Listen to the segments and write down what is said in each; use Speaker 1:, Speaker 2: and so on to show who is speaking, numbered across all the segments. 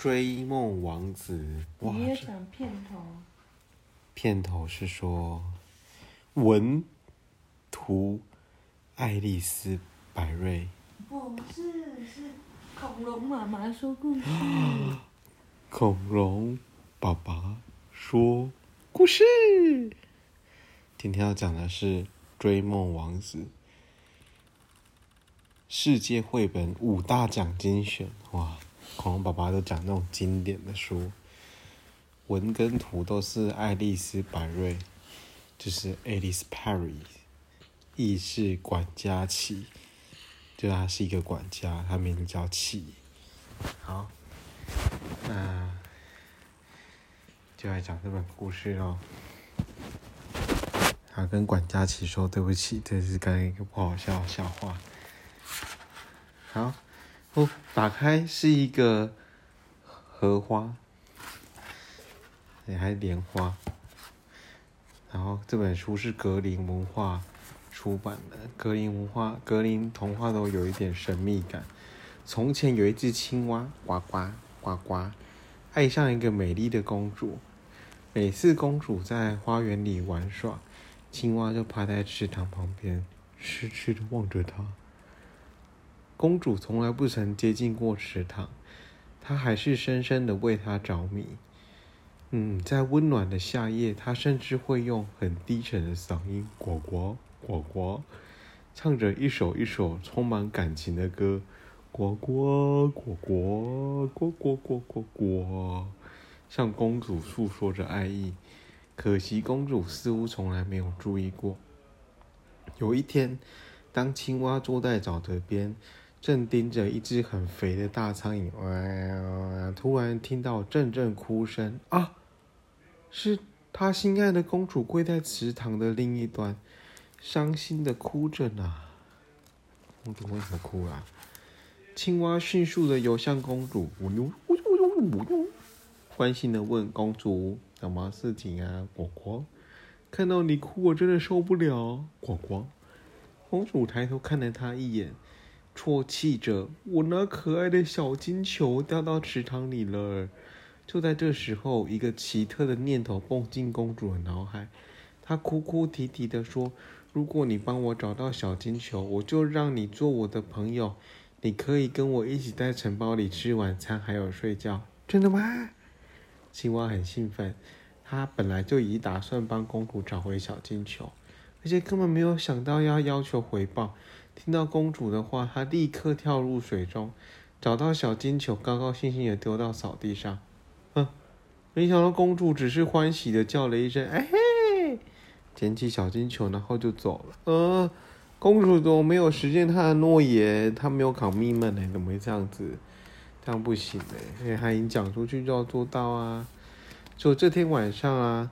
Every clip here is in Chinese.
Speaker 1: 追梦王子》哇，
Speaker 2: 你也讲片头，
Speaker 1: 片头是说文图爱丽丝百瑞，
Speaker 2: 不是是恐龙妈妈说故事。
Speaker 1: 恐龙爸爸说故事。今天要讲的是《追梦王子》世界绘本五大奖精选。哇，恐龙爸爸都讲那种经典的书，文跟图都是爱丽丝百瑞，就是 Alice Perry，意是管家启，就他是一个管家，他名字叫启。好。那就来讲这本故事喽。好，跟管家琪说对不起，这是刚一个不好笑的笑话。好，哦，打开是一个荷花，也还莲花。然后这本书是格林文化出版的，格林文化、格林童话都有一点神秘感。从前有一只青蛙，呱呱。呱呱，爱上一个美丽的公主。每次公主在花园里玩耍，青蛙就趴在池塘旁边，痴痴的望着她。公主从来不曾接近过池塘，她还是深深的为他着迷。嗯，在温暖的夏夜，她甚至会用很低沉的嗓音“呱呱呱呱”，唱着一首一首充满感情的歌。呱呱呱呱呱呱呱呱呱，向公主诉说着爱意。可惜公主似乎从来没有注意过。有一天，当青蛙坐在沼泽边，正盯着一只很肥的大苍蝇，哇！突然听到阵阵哭声啊！是他心爱的公主跪在池塘的另一端，伤心的哭着呢。公主为什么哭啊？青蛙迅速的游向公主，呜呜呜呜呜，关心的问公主：“什么事情啊？”果果，看到你哭，我真的受不了。果果，公主抬头看了他一眼，啜泣着：“我那可爱的小金球掉到池塘里了。”就在这时候，一个奇特的念头蹦进公主的脑海，她哭哭啼啼的说：“如果你帮我找到小金球，我就让你做我的朋友。”你可以跟我一起在城堡里吃晚餐，还有睡觉，真的吗？青蛙很兴奋，他本来就已打算帮公主找回小金球，而且根本没有想到要要求回报。听到公主的话，他立刻跳入水中，找到小金球，高高兴兴的丢到草地上。嗯，没想到公主只是欢喜的叫了一声“哎嘿”，捡起小金球，然后就走了。呃。公主都没有实现她的诺言，她没有考密门呢，怎么会这样子？这样不行的，因为她已经讲出去就要做到啊。就这天晚上啊，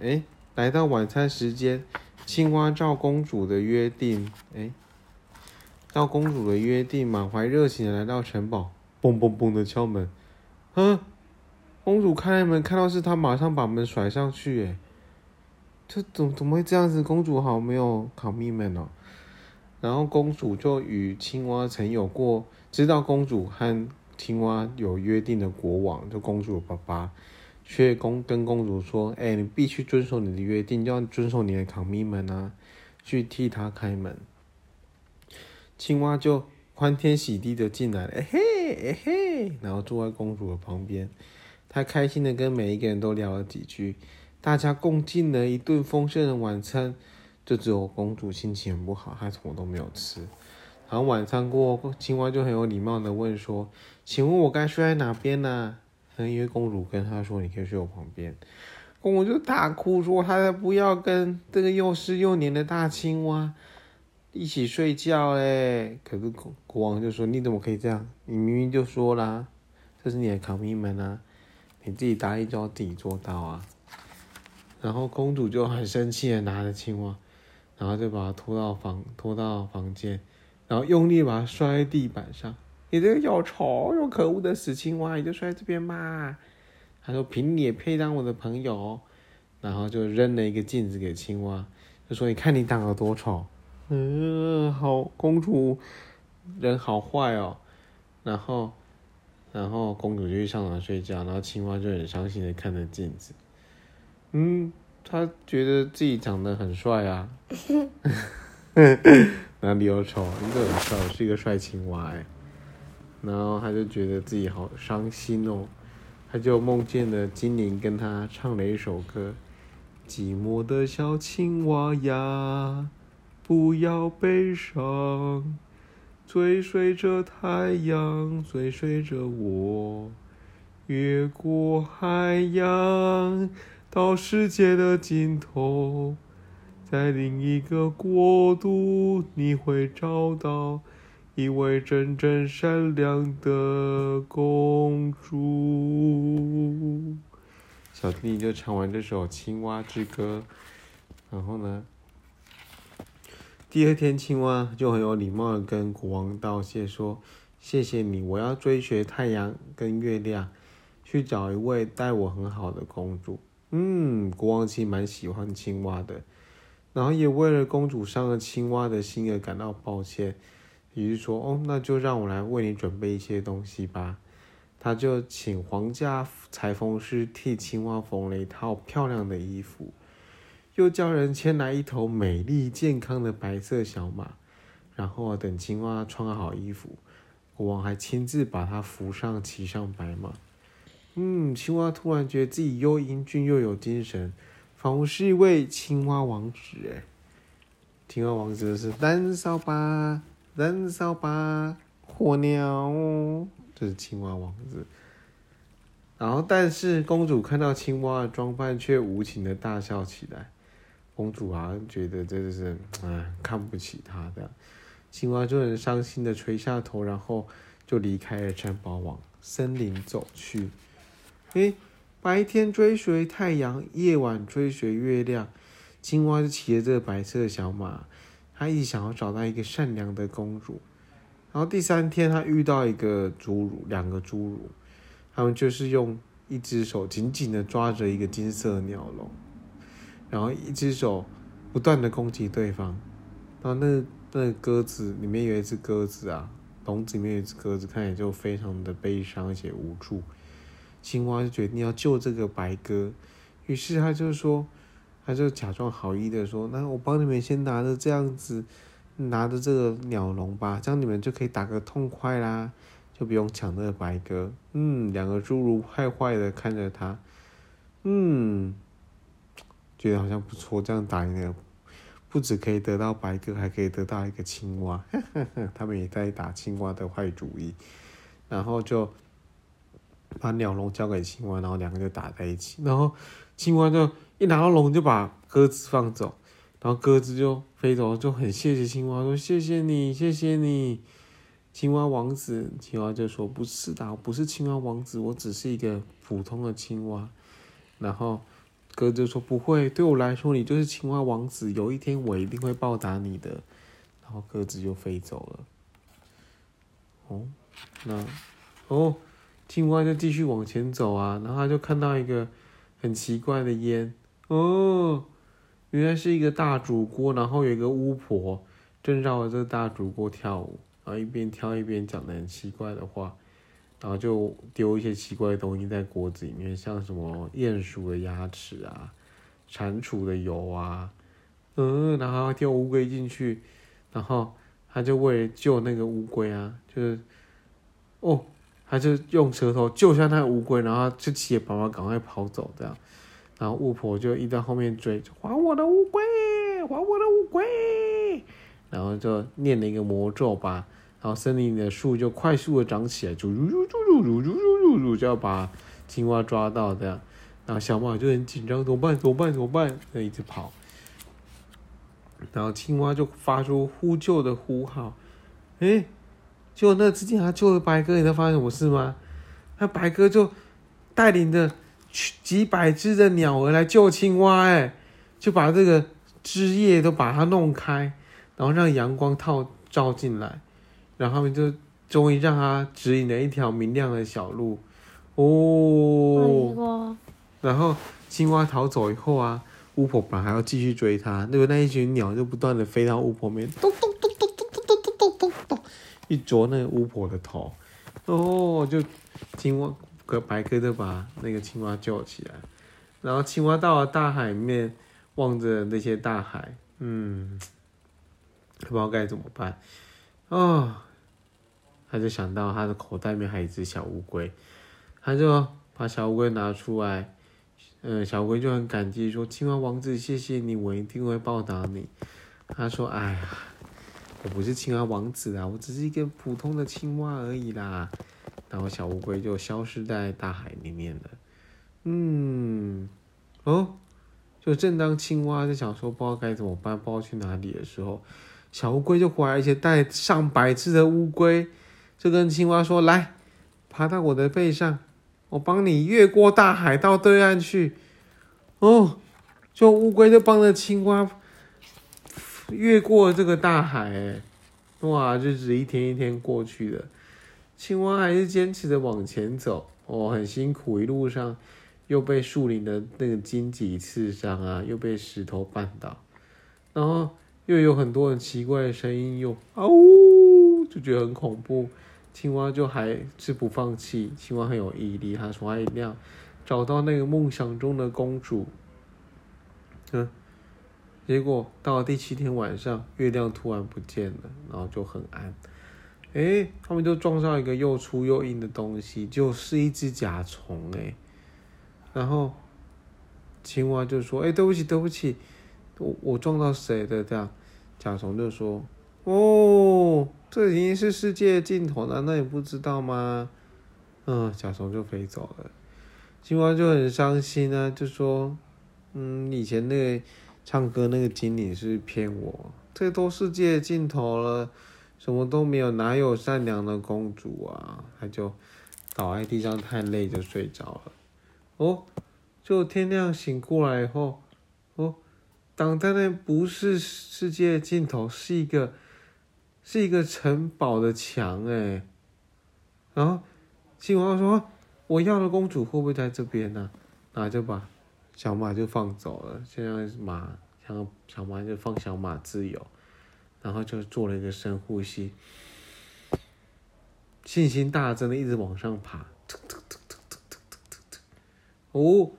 Speaker 1: 哎，来到晚餐时间，青蛙照公主的约定，哎，到公主的约定，满怀热情的来到城堡，嘣嘣嘣的敲门。嗯，公主开门看到是他，马上把门甩上去，哎。这怎怎么会这样子？公主好没有考密门哦。然后公主就与青蛙曾有过知道公主和青蛙有约定的国王，就公主爸爸，却公跟公主说：“哎，你必须遵守你的约定，要遵守你的考密门啊，去替他开门。”青蛙就欢天喜地的进来了，哎嘿哎嘿，然后坐在公主的旁边，他开心的跟每一个人都聊了几句。大家共进了一顿丰盛的晚餐，就只有公主心情很不好，她什么都没有吃。然后晚餐过后，青蛙就很有礼貌的问说：“请问我该睡在哪边呢？”因为公主跟他说：“你可以睡我旁边。”公主就大哭说：“她才不要跟这个又湿又黏的大青蛙一起睡觉嘞！”可是国国王就说：“你怎么可以这样？你明明就说啦，这是你的考密门啊，你自己答应就要自己做到啊。”然后公主就很生气的拿着青蛙，然后就把它拖到房拖到房间，然后用力把它摔在地板上。你这个又丑又可恶的死青蛙，你就摔在这边嘛。他说：“凭你也配当我的朋友？”然后就扔了一个镜子给青蛙，就说：“你看你长得多丑。”嗯，好，公主人好坏哦。然后然后公主就去上床睡觉，然后青蛙就很伤心的看着镜子。嗯，他觉得自己长得很帅啊。哪里有丑？你个很帅，是一个帅青蛙哎。然后他就觉得自己好伤心哦，他就梦见了精灵跟他唱了一首歌：寂寞的小青蛙呀，不要悲伤，追随着太阳，追随着我，越过海洋，到世界的尽头。在另一个国度，你会找到一位真正善良的公主。小弟弟就唱完这首《青蛙之歌》，然后呢，第二天青蛙就很有礼貌的跟国王道谢，说：“谢谢你，我要追随太阳跟月亮，去找一位待我很好的公主。”嗯，国王其实蛮喜欢青蛙的。然后也为了公主伤了青蛙的心而感到抱歉，于是说：“哦，那就让我来为你准备一些东西吧。”他就请皇家裁缝师替青蛙缝了一套漂亮的衣服，又叫人牵来一头美丽健康的白色小马。然后等青蛙穿好衣服，国王还亲自把它扶上，骑上白马。嗯，青蛙突然觉得自己又英俊又有精神。仿佛是一位青蛙王子哎，青蛙王子是燃烧吧，燃烧吧，火鸟，这是青蛙王子。然后，但是公主看到青蛙的装扮，却无情的大笑起来。公主好像觉得真的是，哎，看不起他的青蛙，就很伤心的垂下头，然后就离开了城堡，往森林走去。诶。白天追随太阳，夜晚追随月亮。青蛙就骑着这个白色的小马，他一直想要找到一个善良的公主。然后第三天，他遇到一个侏儒，两个侏儒，他们就是用一只手紧紧的抓着一个金色鸟笼，然后一只手不断的攻击对方。然后那那鸽子里面有一只鸽子啊，笼子里面有一只鸽子，看起来就非常的悲伤而且无助。青蛙就决定要救这个白鸽，于是他就说，他就假装好意的说：“那我帮你们先拿着这样子，拿着这个鸟笼吧，这样你们就可以打个痛快啦，就不用抢那个白鸽。”嗯，两个侏儒坏坏的看着他，嗯，觉得好像不错，这样打赢了，不止可以得到白鸽，还可以得到一个青蛙，他们也在打青蛙的坏主意，然后就。把鸟笼交给青蛙，然后两个就打在一起。然后青蛙就一拿到笼就把鸽子放走，然后鸽子就飞走，就很谢谢青蛙，说谢谢你，谢谢你，青蛙王子。青蛙就说不是的，我不是青蛙王子，我只是一个普通的青蛙。然后鸽子说不会，对我来说你就是青蛙王子，有一天我一定会报答你的。然后鸽子就飞走了。哦，那哦。青蛙就继续往前走啊，然后他就看到一个很奇怪的烟哦，原来是一个大煮锅，然后有一个巫婆正绕着这个大煮锅跳舞，然后一边跳一边讲的很奇怪的话，然后就丢一些奇怪的东西在锅子里面，像什么鼹鼠的牙齿啊、蟾蜍的油啊，嗯，然后丢乌龟进去，然后他就为了救那个乌龟啊，就是哦。他就用舌头救下那个乌龟，然后就气得宝宝赶快跑走，这样，然后巫婆就一在后面追，还我的乌龟，还我的乌龟，然后就念了一个魔咒吧，然后森林里的树就快速的长起来，就噜噜噜噜噜噜噜就要把青蛙抓到，这样，然后小马就很紧张，怎么办？怎么办？怎么办？就一直跑，然后青蛙就发出呼救的呼号，哎。就那之前他救了白鸽，你知道发生什么事吗？那白鸽就带领着几百只的鸟儿来救青蛙，哎，就把这个枝叶都把它弄开，然后让阳光套照进来，然后他们就终于让它指引了一条明亮的小路，哦，然后青蛙逃走以后啊，巫婆本来还要继续追它，那个那一群鸟就不断的飞到巫婆面，咚咚。一啄那个巫婆的头，哦，就青蛙哥白哥就把那个青蛙救起来，然后青蛙到了大海面，望着那些大海，嗯，不知道该怎么办，哦，他就想到他的口袋里面还有一只小乌龟，他就把小乌龟拿出来，嗯，小乌龟就很感激说：“青蛙王子，谢谢你，我一定会报答你。”他说：“哎呀。”我不是青蛙王子啊，我只是一个普通的青蛙而已啦。然后小乌龟就消失在大海里面了。嗯，哦，就正当青蛙在想说不知道该怎么办，不知道去哪里的时候，小乌龟就回来，而且带上百只的乌龟，就跟青蛙说：“来，爬到我的背上，我帮你越过大海到对岸去。”哦，就乌龟就帮着青蛙。越过这个大海，哎，哇，日子一天一天过去了，青蛙还是坚持的往前走，哦，很辛苦，一路上又被树林的那个荆棘刺伤啊，又被石头绊倒，然后又有很多很奇怪的声音，又啊呜，就觉得很恐怖。青蛙就还是不放弃，青蛙很有毅力，他说他一定要找到那个梦想中的公主，嗯。结果到了第七天晚上，月亮突然不见了，然后就很暗。哎，他们就撞上一个又粗又硬的东西，就是一只甲虫哎。然后青蛙就说：“哎，对不起，对不起，我我撞到谁的？”这样，甲虫就说：“哦，这已经是世界尽头了，那你不知道吗？”嗯，甲虫就飞走了。青蛙就很伤心啊，就说：“嗯，以前那个。”唱歌那个精灵是骗我，这都世界尽头了，什么都没有，哪有善良的公主啊？他就倒在地上太累就睡着了。哦，就天亮醒过来以后，哦，挡在那不是世界尽头，是一个是一个城堡的墙哎。然后青蛙说：“我要的公主会不会在这边呢？”那就把。小马就放走了，现在马然后小马就放小马自由，然后就做了一个深呼吸，信心大增的一直往上爬，突突突突突突突突哦，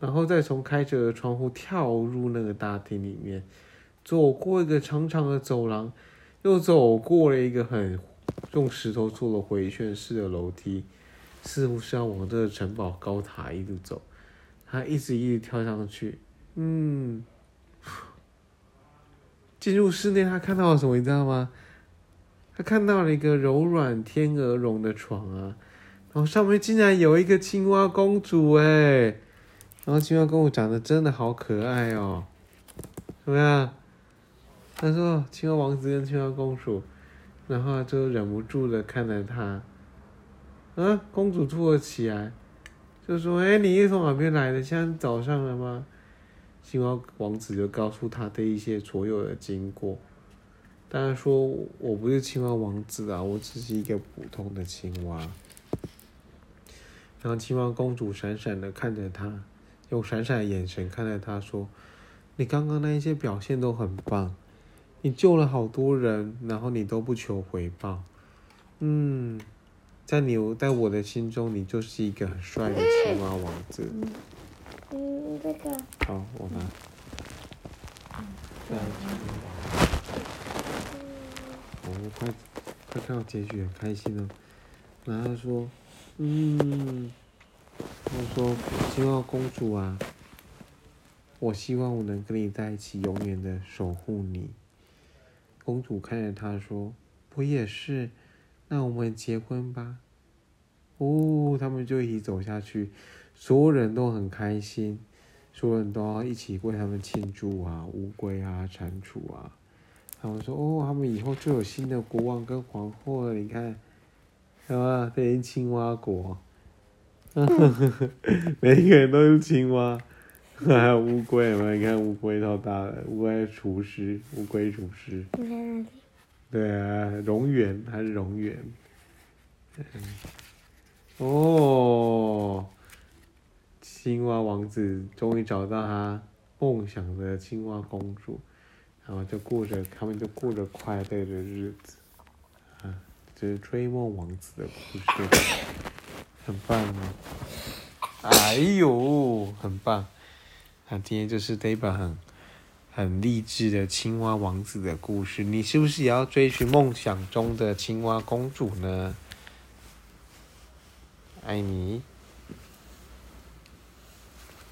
Speaker 1: 然后再从开着的窗户跳入那个大厅里面，走过一个长长的走廊，又走过了一个很用石头做的回旋式的楼梯，似乎是要往这个城堡高塔一路走。他一直一直跳上去，嗯，进入室内，他看到了什么？你知道吗？他看到了一个柔软天鹅绒的床啊，然后上面竟然有一个青蛙公主哎，然后青蛙公主长得真的好可爱哦，怎么样？他说青蛙王子跟青蛙公主，然后就忍不住的看着他，啊，公主坐了起来。就说：“哎，你是从哪边来的？现在早上了吗？”青蛙王子就告诉他的一些所有的经过。当然说：“我不是青蛙王子啊，我只是一个普通的青蛙。”然后青蛙公主闪闪的看着他，用闪闪的眼神看待他说：“你刚刚那一些表现都很棒，你救了好多人，然后你都不求回报。”嗯。在你，在我的心中，你就是一个很帅的青蛙王子。
Speaker 2: 嗯，这个。
Speaker 1: 好，我拿。再哦，快，快看到结局，很开心哦。然后说，嗯，他说青蛙公主啊，我希望我能跟你在一起，永远的守护你。公主看着他说：“我也是。”那我们结婚吧，哦，他们就一起走下去，所有人都很开心，所有人都要一起为他们庆祝啊，乌龟啊，蟾蜍啊，他们说哦，他们以后就有新的国王跟皇后了，你看，啊？变成青蛙国，每一个人都是青蛙，还有乌龟，有没有？你看乌龟超大的，乌龟厨师，乌龟厨师。对啊，蝾螈还是蝾螈？哦，青蛙王子终于找到他梦想的青蛙公主，然后就过着他们就过着快乐的日子，啊。这是追梦王子的故事，很棒哦。哎呦，很棒！那今天就是这一本很很励志的青蛙王子的故事。你是不是也要追寻梦想中的青蛙公主呢？爱你。